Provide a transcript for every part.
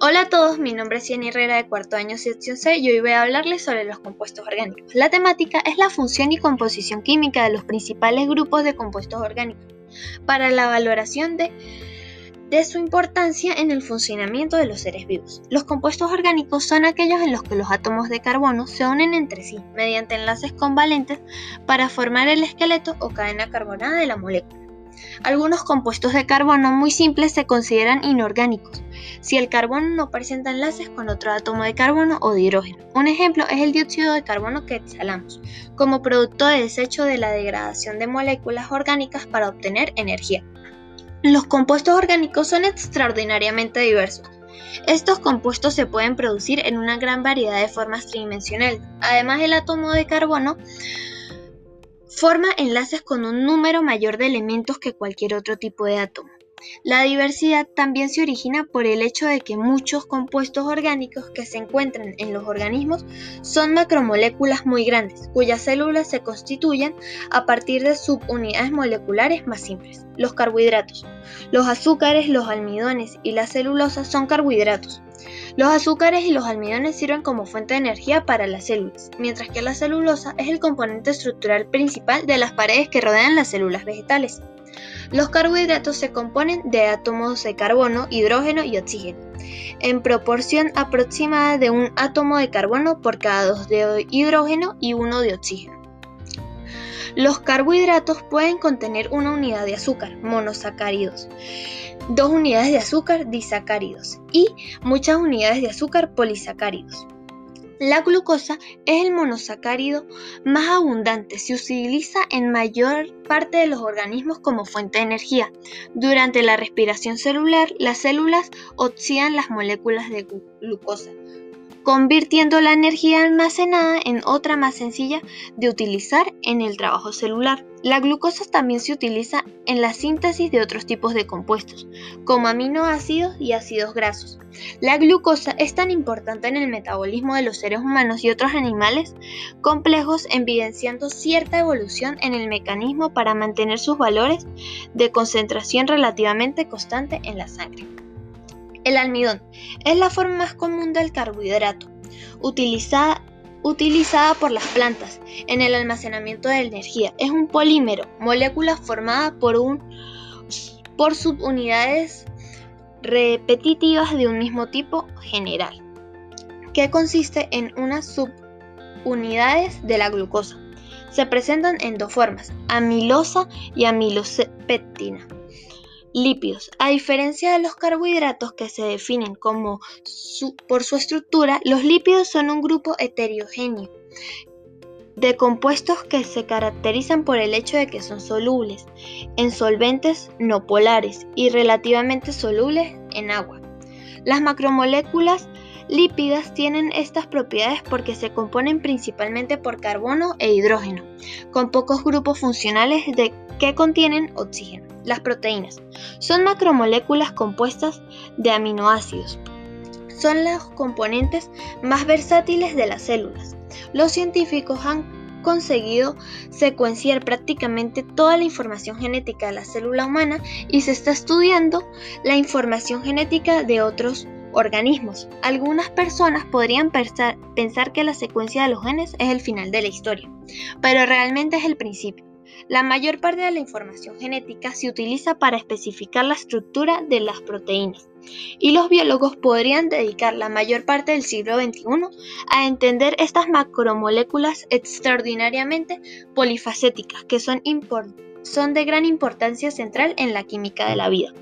Hola a todos, mi nombre es Jenny Herrera de cuarto año sección C y hoy voy a hablarles sobre los compuestos orgánicos. La temática es la función y composición química de los principales grupos de compuestos orgánicos para la valoración de, de su importancia en el funcionamiento de los seres vivos. Los compuestos orgánicos son aquellos en los que los átomos de carbono se unen entre sí mediante enlaces convalentes para formar el esqueleto o cadena carbonada de la molécula. Algunos compuestos de carbono muy simples se consideran inorgánicos si el carbono no presenta enlaces con otro átomo de carbono o de hidrógeno. Un ejemplo es el dióxido de carbono que exhalamos, como producto de desecho de la degradación de moléculas orgánicas para obtener energía. Los compuestos orgánicos son extraordinariamente diversos. Estos compuestos se pueden producir en una gran variedad de formas tridimensionales. Además, el átomo de carbono forma enlaces con un número mayor de elementos que cualquier otro tipo de átomo. La diversidad también se origina por el hecho de que muchos compuestos orgánicos que se encuentran en los organismos son macromoléculas muy grandes, cuyas células se constituyen a partir de subunidades moleculares más simples. Los carbohidratos. Los azúcares, los almidones y la celulosa son carbohidratos. Los azúcares y los almidones sirven como fuente de energía para las células, mientras que la celulosa es el componente estructural principal de las paredes que rodean las células vegetales. Los carbohidratos se componen de átomos de carbono, hidrógeno y oxígeno, en proporción aproximada de un átomo de carbono por cada dos de hidrógeno y uno de oxígeno. Los carbohidratos pueden contener una unidad de azúcar, monosacáridos, dos unidades de azúcar, disacáridos, y muchas unidades de azúcar, polisacáridos. La glucosa es el monosacárido más abundante, se utiliza en mayor parte de los organismos como fuente de energía. Durante la respiración celular, las células oxidan las moléculas de glucosa, convirtiendo la energía almacenada en otra más sencilla de utilizar en el trabajo celular. La glucosa también se utiliza en la síntesis de otros tipos de compuestos, como aminoácidos y ácidos grasos. La glucosa es tan importante en el metabolismo de los seres humanos y otros animales complejos, evidenciando cierta evolución en el mecanismo para mantener sus valores de concentración relativamente constante en la sangre. El almidón es la forma más común del carbohidrato, utilizada utilizada por las plantas en el almacenamiento de energía. Es un polímero, molécula formada por, un, por subunidades repetitivas de un mismo tipo general, que consiste en unas subunidades de la glucosa. Se presentan en dos formas, amilosa y amilopectina lípidos. A diferencia de los carbohidratos que se definen como por su estructura, los lípidos son un grupo heterogéneo de compuestos que se caracterizan por el hecho de que son solubles en solventes no polares y relativamente solubles en agua. Las macromoléculas lípidas tienen estas propiedades porque se componen principalmente por carbono e hidrógeno, con pocos grupos funcionales de que contienen oxígeno. Las proteínas son macromoléculas compuestas de aminoácidos. Son los componentes más versátiles de las células. Los científicos han conseguido secuenciar prácticamente toda la información genética de la célula humana y se está estudiando la información genética de otros organismos. Algunas personas podrían pensar, que la secuencia de los genes es el final de la historia, pero realmente es el principio. La mayor parte de la información genética se utiliza para especificar la estructura de las proteínas y los biólogos podrían dedicar la mayor parte del siglo XXI a entender estas macromoléculas extraordinariamente polifacéticas que son, de gran importancia central en la química de la vida.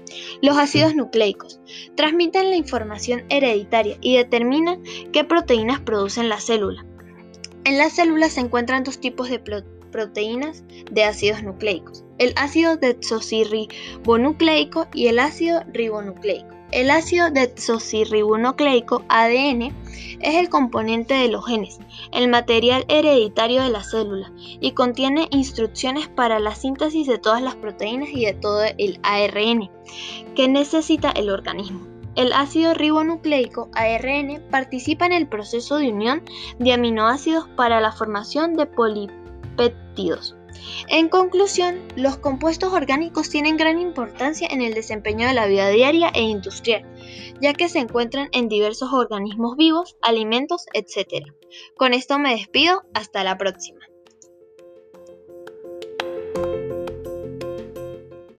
Los ácidos nucleicos transmiten la información hereditaria y determinan qué proteínas producen la célula. En las células se encuentran dos tipos de proteínas de ácidos nucleicos, el ácido desoxirribonucleico y el ácido ribonucleico. El ácido desoxirribonucleico ADN es el componente de los genes, el material hereditario de la célula, y contiene instrucciones para la síntesis de todas las proteínas y de todo el ARN que necesita el organismo. El ácido ribonucleico ARN participa en el proceso de unión de aminoácidos para la formación de en conclusión, los compuestos orgánicos tienen gran importancia en el desempeño de la vida diaria e industrial, ya que se encuentran en diversos organismos vivos, alimentos, etc. Con esto me despido, hasta la próxima.